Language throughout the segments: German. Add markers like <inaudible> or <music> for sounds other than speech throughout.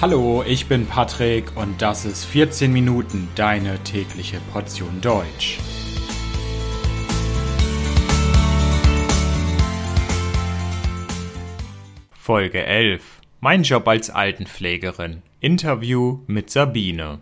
Hallo, ich bin Patrick und das ist 14 Minuten deine tägliche Portion Deutsch. Folge 11. Mein Job als Altenpflegerin. Interview mit Sabine.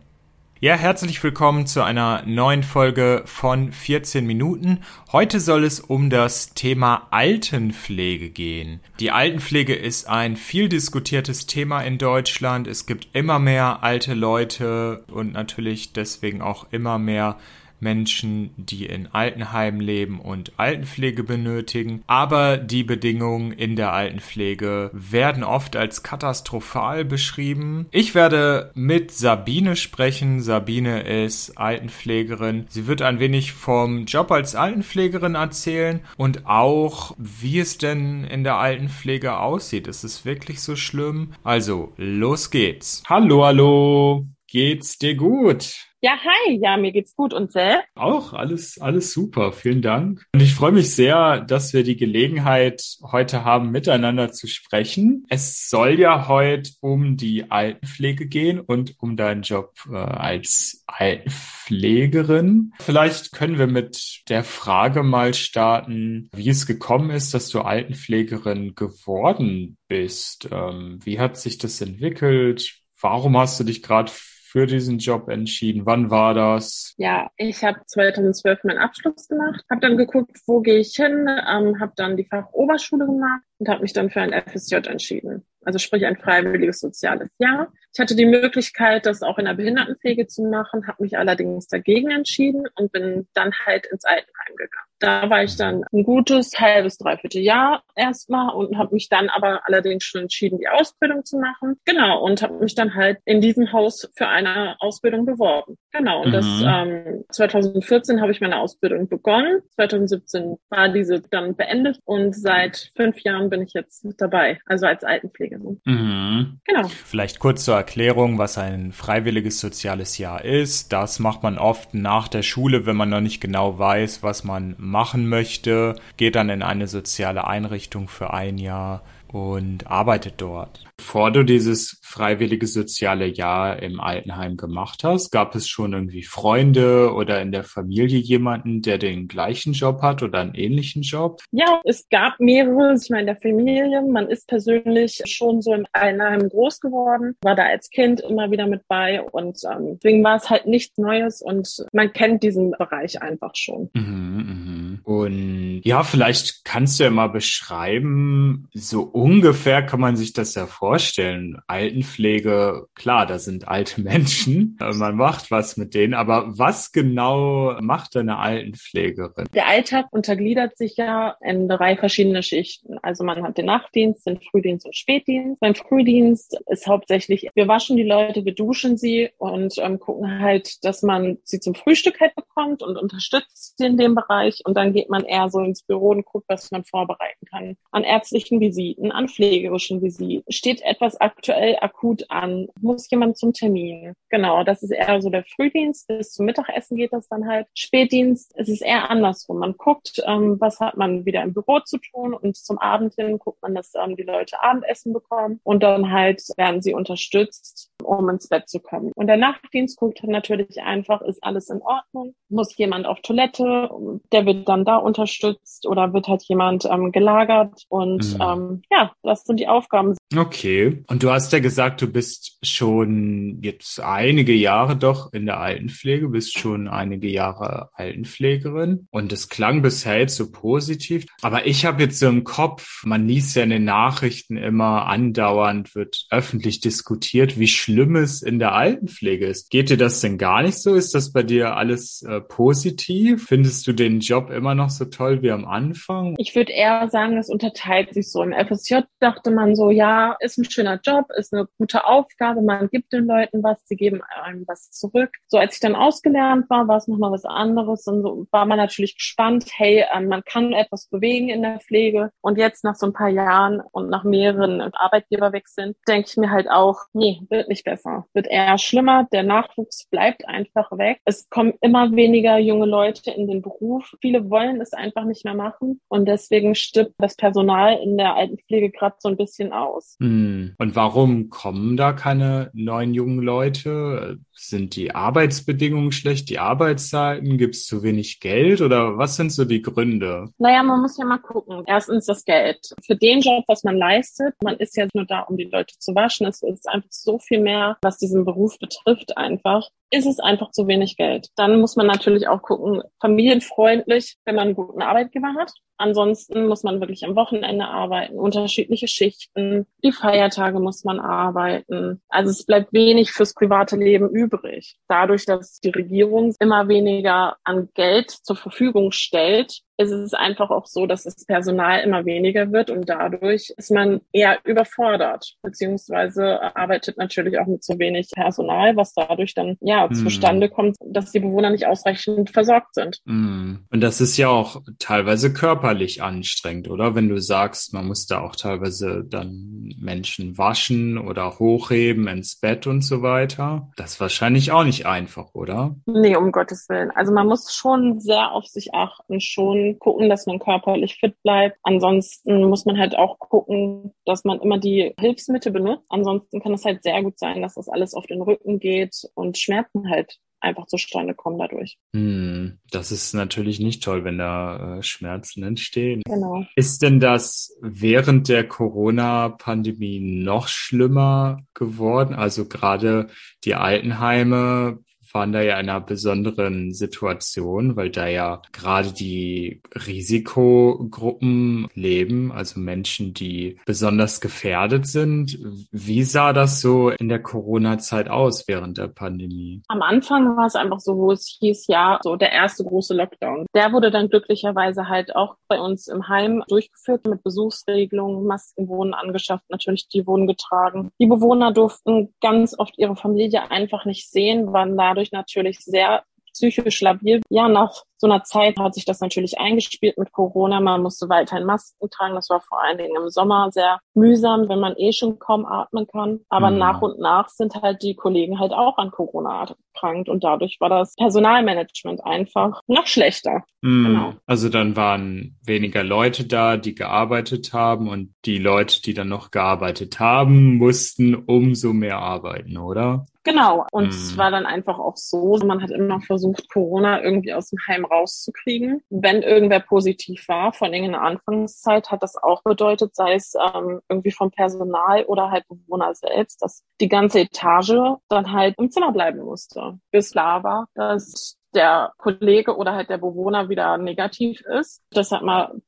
Ja, herzlich willkommen zu einer neuen Folge von 14 Minuten. Heute soll es um das Thema Altenpflege gehen. Die Altenpflege ist ein viel diskutiertes Thema in Deutschland. Es gibt immer mehr alte Leute und natürlich deswegen auch immer mehr Menschen, die in Altenheimen leben und Altenpflege benötigen. Aber die Bedingungen in der Altenpflege werden oft als katastrophal beschrieben. Ich werde mit Sabine sprechen. Sabine ist Altenpflegerin. Sie wird ein wenig vom Job als Altenpflegerin erzählen und auch, wie es denn in der Altenpflege aussieht. Ist es wirklich so schlimm? Also, los geht's. Hallo, hallo. Geht's dir gut? Ja, hi, ja, mir geht's gut und selbst? Auch alles, alles super. Vielen Dank. Und ich freue mich sehr, dass wir die Gelegenheit heute haben, miteinander zu sprechen. Es soll ja heute um die Altenpflege gehen und um deinen Job äh, als Altenpflegerin. Vielleicht können wir mit der Frage mal starten, wie es gekommen ist, dass du Altenpflegerin geworden bist. Ähm, wie hat sich das entwickelt? Warum hast du dich gerade für diesen Job entschieden? Wann war das? Ja, ich habe 2012 meinen Abschluss gemacht, habe dann geguckt, wo gehe ich hin, ähm, habe dann die Fachoberschule gemacht und habe mich dann für ein FSJ entschieden. Also sprich ein freiwilliges soziales Jahr. Ich hatte die Möglichkeit, das auch in der Behindertenpflege zu machen, habe mich allerdings dagegen entschieden und bin dann halt ins Altenheim gegangen. Da war ich dann ein gutes halbes, dreiviertel Jahr erstmal und habe mich dann aber allerdings schon entschieden, die Ausbildung zu machen. Genau, und habe mich dann halt in diesem Haus für eine Ausbildung beworben. Genau, und mhm. das ähm, 2014 habe ich meine Ausbildung begonnen. 2017 war diese dann beendet und seit fünf Jahren bin ich jetzt dabei, also als Altenpflegerin. Mhm. Genau. Vielleicht kurz zur Erklärung, was ein freiwilliges soziales Jahr ist. Das macht man oft nach der Schule, wenn man noch nicht genau weiß, was man machen möchte, geht dann in eine soziale Einrichtung für ein Jahr und arbeitet dort. Bevor du dieses freiwillige soziale Jahr im Altenheim gemacht hast, gab es schon irgendwie Freunde oder in der Familie jemanden, der den gleichen Job hat oder einen ähnlichen Job? Ja, es gab mehrere. Ich meine, in der Familie, man ist persönlich schon so im Altenheim groß geworden, war da als Kind immer wieder mit bei und ähm, deswegen war es halt nichts Neues und man kennt diesen Bereich einfach schon. Mhm, mh. Und ja, vielleicht kannst du ja mal beschreiben, so ungefähr kann man sich das ja vorstellen. Altenpflege, klar, da sind alte <laughs> Menschen, man macht was mit denen, aber was genau macht eine Altenpflegerin? Der Alltag untergliedert sich ja in drei verschiedene Schichten. Also man hat den Nachtdienst, den Frühdienst und Spätdienst. Beim Frühdienst ist hauptsächlich, wir waschen die Leute, wir duschen sie und ähm, gucken halt, dass man sie zum Frühstück halt bekommt und unterstützt sie in dem Bereich. Und dann geht man eher so ins Büro und guckt, was man vorbereiten kann. An ärztlichen Visiten, an pflegerischen Visiten. Steht steht etwas aktuell akut an? Muss jemand zum Termin? Genau, das ist eher so der Frühdienst. Bis zum Mittagessen geht das dann halt. Spätdienst es ist eher andersrum. Man guckt, ähm, was hat man wieder im Büro zu tun und zum Abend hin guckt man, dass ähm, die Leute Abendessen bekommen und dann halt werden sie unterstützt, um ins Bett zu kommen. Und der Nachtdienst guckt natürlich einfach, ist alles in Ordnung? Muss jemand auf Toilette? Der wird dann da unterstützt oder wird halt jemand ähm, gelagert? Und mhm. ähm, ja, das sind die Aufgaben. Okay. Und du hast ja gesagt, du bist schon jetzt einige Jahre doch in der Altenpflege, bist schon einige Jahre Altenpflegerin. Und es klang bisher jetzt so positiv. Aber ich habe jetzt so im Kopf, man liest ja in den Nachrichten immer andauernd, wird öffentlich diskutiert, wie schlimm es in der Altenpflege ist. Geht dir das denn gar nicht so? Ist das bei dir alles äh, positiv? Findest du den Job immer noch so toll wie am Anfang? Ich würde eher sagen, es unterteilt sich so. Im FSJ dachte man so, ja, ist ein schöner Job, ist eine gute Aufgabe, man gibt den Leuten was, sie geben einem was zurück. So als ich dann ausgelernt war, war es nochmal was anderes und so war man natürlich gespannt, hey, ähm, man kann etwas bewegen in der Pflege und jetzt nach so ein paar Jahren und nach mehreren Arbeitgeberwechseln denke ich mir halt auch, nee, wird nicht besser, wird eher schlimmer. Der Nachwuchs bleibt einfach weg. Es kommen immer weniger junge Leute in den Beruf. Viele wollen es einfach nicht mehr machen und deswegen stirbt das Personal in der Altenpflege gerade so ein bisschen aus. Hm. Und warum kommen da keine neuen jungen Leute? Sind die Arbeitsbedingungen schlecht, die Arbeitszeiten? Gibt es zu wenig Geld oder was sind so die Gründe? Naja, man muss ja mal gucken. Erstens das Geld. Für den Job, was man leistet, man ist ja nur da, um die Leute zu waschen. Es ist einfach so viel mehr, was diesen Beruf betrifft einfach ist es einfach zu wenig Geld. Dann muss man natürlich auch gucken, familienfreundlich, wenn man einen guten Arbeitgeber hat. Ansonsten muss man wirklich am Wochenende arbeiten, unterschiedliche Schichten, die Feiertage muss man arbeiten. Also es bleibt wenig fürs private Leben übrig. Dadurch, dass die Regierung immer weniger an Geld zur Verfügung stellt, ist es einfach auch so, dass das Personal immer weniger wird und dadurch ist man eher überfordert, beziehungsweise arbeitet natürlich auch mit zu wenig Personal, was dadurch dann ja mm. zustande kommt, dass die Bewohner nicht ausreichend versorgt sind. Mm. Und das ist ja auch teilweise körperlich anstrengend, oder? Wenn du sagst, man muss da auch teilweise dann Menschen waschen oder hochheben ins Bett und so weiter. Das ist wahrscheinlich auch nicht einfach, oder? Nee, um Gottes Willen. Also man muss schon sehr auf sich achten, schon gucken, dass man körperlich fit bleibt. Ansonsten muss man halt auch gucken, dass man immer die Hilfsmittel benutzt. Ansonsten kann es halt sehr gut sein, dass das alles auf den Rücken geht und Schmerzen halt einfach zustande kommen dadurch. Hm, das ist natürlich nicht toll, wenn da äh, Schmerzen entstehen. Genau. Ist denn das während der Corona-Pandemie noch schlimmer geworden? Also gerade die Altenheime waren da ja in einer besonderen Situation, weil da ja gerade die Risikogruppen leben, also Menschen, die besonders gefährdet sind. Wie sah das so in der Corona-Zeit aus während der Pandemie? Am Anfang war es einfach so, wo es hieß, ja, so der erste große Lockdown. Der wurde dann glücklicherweise halt auch bei uns im Heim durchgeführt mit Besuchsregelungen. Masken wurden angeschafft, natürlich die wurden getragen. Die Bewohner durften ganz oft ihre Familie einfach nicht sehen, waren dadurch dadurch natürlich sehr psychisch labil. Ja, nach so einer Zeit hat sich das natürlich eingespielt mit Corona. Man musste weiterhin Masken tragen. Das war vor allen Dingen im Sommer sehr mühsam, wenn man eh schon kaum atmen kann. Aber mhm. nach und nach sind halt die Kollegen halt auch an Corona erkrankt und dadurch war das Personalmanagement einfach noch schlechter. Mhm. Genau. Also dann waren weniger Leute da, die gearbeitet haben und die Leute, die dann noch gearbeitet haben, mussten umso mehr arbeiten, oder? Genau. Und es mhm. war dann einfach auch so, man hat immer versucht, Corona irgendwie aus dem Heim rauszukriegen. Wenn irgendwer positiv war, vor allem in der Anfangszeit, hat das auch bedeutet, sei es ähm, irgendwie vom Personal oder halt Bewohner selbst, dass die ganze Etage dann halt im Zimmer bleiben musste. Bis klar war, dass der Kollege oder halt der Bewohner wieder negativ ist. Das hat mal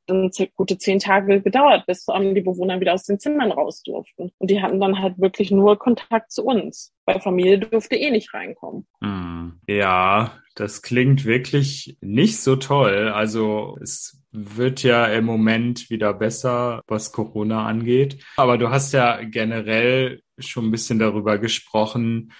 gute zehn Tage gedauert, bis die Bewohner wieder aus den Zimmern raus durften. Und die hatten dann halt wirklich nur Kontakt zu uns, weil Familie durfte eh nicht reinkommen. Hm. Ja, das klingt wirklich nicht so toll. Also es wird ja im Moment wieder besser, was Corona angeht. Aber du hast ja generell schon ein bisschen darüber gesprochen,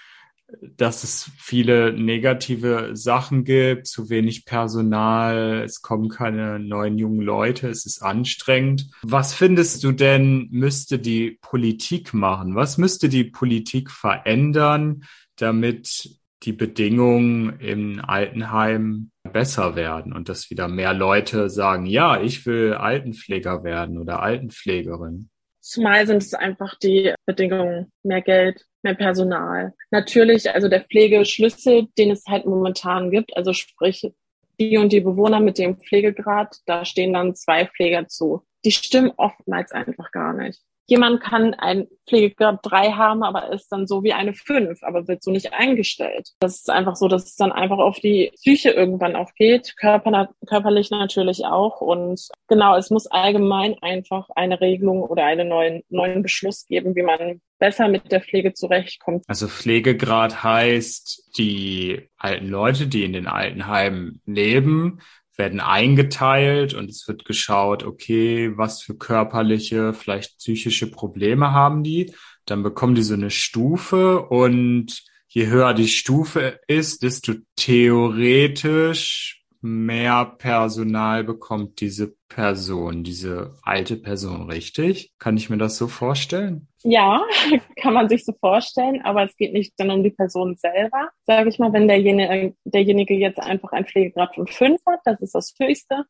dass es viele negative Sachen gibt, zu wenig Personal, es kommen keine neuen jungen Leute, es ist anstrengend. Was findest du denn, müsste die Politik machen? Was müsste die Politik verändern, damit die Bedingungen im Altenheim besser werden und dass wieder mehr Leute sagen, ja, ich will Altenpfleger werden oder Altenpflegerin? Zumal sind es einfach die Bedingungen, mehr Geld, mehr Personal. Natürlich, also der Pflegeschlüssel, den es halt momentan gibt, also sprich die und die Bewohner mit dem Pflegegrad, da stehen dann zwei Pfleger zu. Die stimmen oftmals einfach gar nicht. Jemand kann ein Pflegegrad 3 haben, aber ist dann so wie eine 5, aber wird so nicht eingestellt. Das ist einfach so, dass es dann einfach auf die Psyche irgendwann auch geht, Körper, körperlich natürlich auch. Und genau, es muss allgemein einfach eine Regelung oder einen neuen, neuen Beschluss geben, wie man besser mit der Pflege zurechtkommt. Also Pflegegrad heißt, die alten Leute, die in den Altenheimen leben, werden eingeteilt und es wird geschaut, okay, was für körperliche, vielleicht psychische Probleme haben die. Dann bekommen die so eine Stufe und je höher die Stufe ist, desto theoretisch mehr Personal bekommt diese Person, diese alte Person, richtig? Kann ich mir das so vorstellen? Ja, <laughs> kann man sich so vorstellen, aber es geht nicht dann um die Person selber. Sage ich mal, wenn derjenige, derjenige jetzt einfach ein Pflegegrad von fünf hat, das ist das höchste,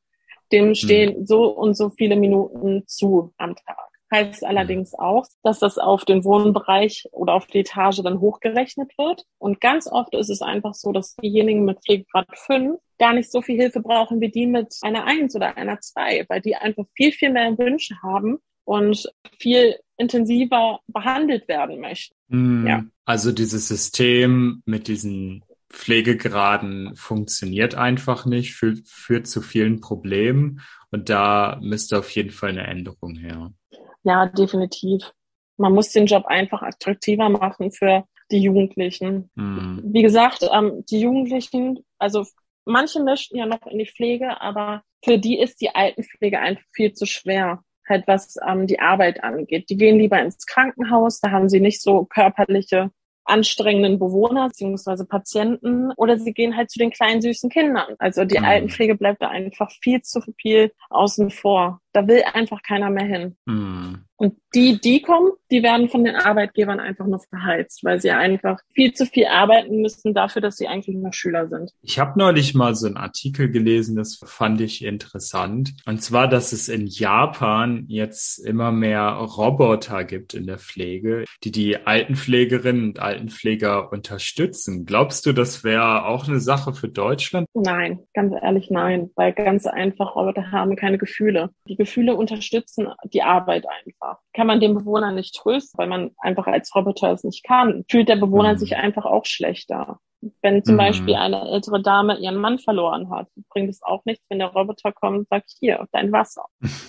dem hm. stehen hm. so und so viele Minuten zu am Tag. Heißt allerdings auch, dass das auf den Wohnbereich oder auf die Etage dann hochgerechnet wird. Und ganz oft ist es einfach so, dass diejenigen mit Pflegegrad 5 gar nicht so viel Hilfe brauchen wie die mit einer 1 oder einer 2, weil die einfach viel, viel mehr Wünsche haben und viel intensiver behandelt werden möchten. Mm, ja. Also dieses System mit diesen Pflegegraden funktioniert einfach nicht, führt, führt zu vielen Problemen und da müsste auf jeden Fall eine Änderung her. Ja, definitiv. Man muss den Job einfach attraktiver machen für die Jugendlichen. Mhm. Wie gesagt, ähm, die Jugendlichen, also manche möchten ja noch in die Pflege, aber für die ist die Altenpflege einfach viel zu schwer, halt was ähm, die Arbeit angeht. Die gehen lieber ins Krankenhaus, da haben sie nicht so körperliche anstrengenden Bewohner bzw. Patienten oder sie gehen halt zu den kleinen süßen Kindern. Also die mhm. Altenpflege bleibt da einfach viel zu viel außen vor. Da will einfach keiner mehr hin. Mhm. Und die, die kommen, die werden von den Arbeitgebern einfach nur verheizt, weil sie einfach viel zu viel arbeiten müssen dafür, dass sie eigentlich nur Schüler sind. Ich habe neulich mal so einen Artikel gelesen, das fand ich interessant. Und zwar, dass es in Japan jetzt immer mehr Roboter gibt in der Pflege, die die Altenpflegerinnen und Altenpfleger unterstützen. Glaubst du, das wäre auch eine Sache für Deutschland? Nein, ganz ehrlich nein, weil ganz einfach Roboter haben keine Gefühle. Die Gefühle unterstützen die Arbeit einfach. Kann man den Bewohner nicht trösten, weil man einfach als Roboter es nicht kann, fühlt der Bewohner mhm. sich einfach auch schlechter. Wenn zum mhm. Beispiel eine ältere Dame ihren Mann verloren hat, bringt es auch nichts, wenn der Roboter kommt und sagt, hier, dein Wasser.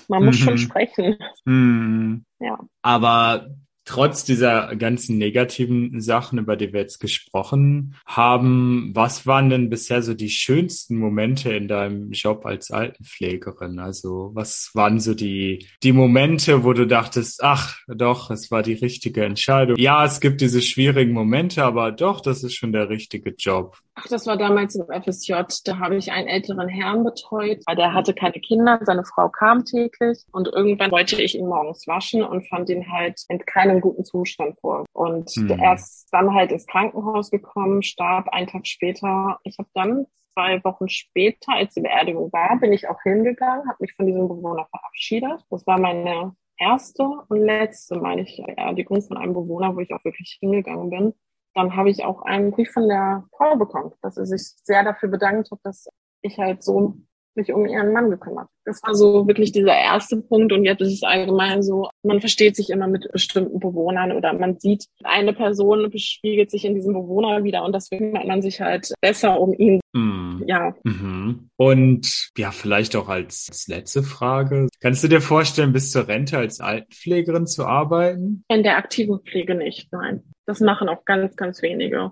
Man muss schon mhm. sprechen. Mhm. Ja. Aber trotz dieser ganzen negativen Sachen, über die wir jetzt gesprochen haben, was waren denn bisher so die schönsten Momente in deinem Job als Altenpflegerin? Also was waren so die, die Momente, wo du dachtest, ach doch, es war die richtige Entscheidung. Ja, es gibt diese schwierigen Momente, aber doch, das ist schon der richtige Job. Ach, das war damals im FSJ. Da habe ich einen älteren Herrn betreut. Der hatte keine Kinder, seine Frau kam täglich und irgendwann wollte ich ihn morgens waschen und fand ihn halt in keinem guten Zustand vor. Und mhm. er ist dann halt ins Krankenhaus gekommen, starb einen Tag später. Ich habe dann zwei Wochen später, als die Beerdigung war, bin ich auch hingegangen, habe mich von diesem Bewohner verabschiedet. Das war meine erste und letzte, meine ich, Beerdigung von einem Bewohner, wo ich auch wirklich hingegangen bin dann habe ich auch einen Brief von der Frau bekommen, dass sie sich sehr dafür bedankt hat, dass ich halt so mich um ihren Mann gekümmert. Das war so wirklich dieser erste Punkt und jetzt ist es allgemein so, man versteht sich immer mit bestimmten Bewohnern oder man sieht, eine Person bespiegelt sich in diesem Bewohner wieder und deswegen kümmert man sich halt besser um ihn. Mm. Ja. Mhm. Und ja, vielleicht auch als, als letzte Frage. Kannst du dir vorstellen, bis zur Rente als Altenpflegerin zu arbeiten? In der aktiven Pflege nicht, nein. Das machen auch ganz, ganz wenige.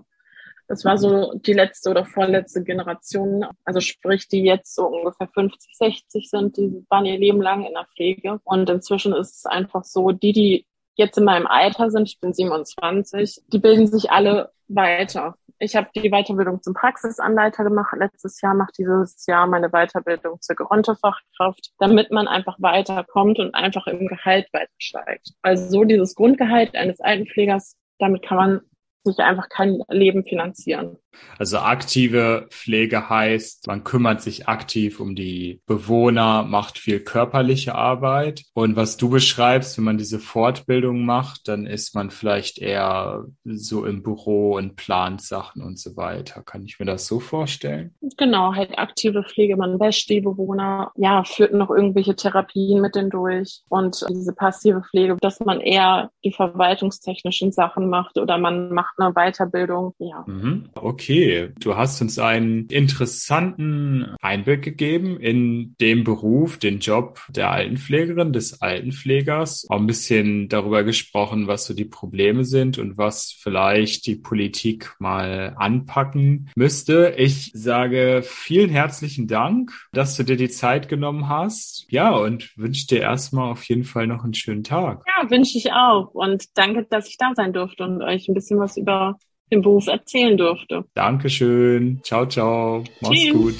Das war so die letzte oder vorletzte Generation, also sprich, die jetzt so ungefähr 50, 60 sind, die waren ihr Leben lang in der Pflege. Und inzwischen ist es einfach so, die, die jetzt in meinem Alter sind, ich bin 27, die bilden sich alle weiter. Ich habe die Weiterbildung zum Praxisanleiter gemacht letztes Jahr, mache dieses Jahr meine Weiterbildung zur Gerontefachkraft, damit man einfach weiterkommt und einfach im Gehalt weiter steigt. Also so dieses Grundgehalt eines Altenpflegers damit kann man sich einfach kein Leben finanzieren. Also aktive Pflege heißt, man kümmert sich aktiv um die Bewohner, macht viel körperliche Arbeit. Und was du beschreibst, wenn man diese Fortbildung macht, dann ist man vielleicht eher so im Büro und plant Sachen und so weiter. Kann ich mir das so vorstellen? Genau, halt aktive Pflege. Man wäscht die Bewohner, ja, führt noch irgendwelche Therapien mit denen durch. Und diese passive Pflege, dass man eher die verwaltungstechnischen Sachen macht oder man macht eine Weiterbildung, ja. Mhm. Okay. Okay, du hast uns einen interessanten Einblick gegeben in den Beruf, den Job der Altenpflegerin, des Altenpflegers. Auch ein bisschen darüber gesprochen, was so die Probleme sind und was vielleicht die Politik mal anpacken müsste. Ich sage vielen herzlichen Dank, dass du dir die Zeit genommen hast. Ja, und wünsche dir erstmal auf jeden Fall noch einen schönen Tag. Ja, wünsche ich auch. Und danke, dass ich da sein durfte und euch ein bisschen was über den Beruf erzählen durfte. Dankeschön. Ciao, ciao. Mach's Tschüss. gut.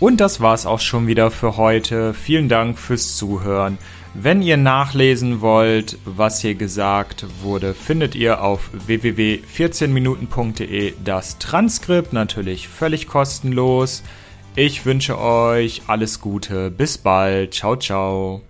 Und das war's auch schon wieder für heute. Vielen Dank fürs Zuhören. Wenn ihr nachlesen wollt, was hier gesagt wurde, findet ihr auf www.14minuten.de das Transkript, natürlich völlig kostenlos. Ich wünsche euch alles Gute. Bis bald. Ciao, ciao.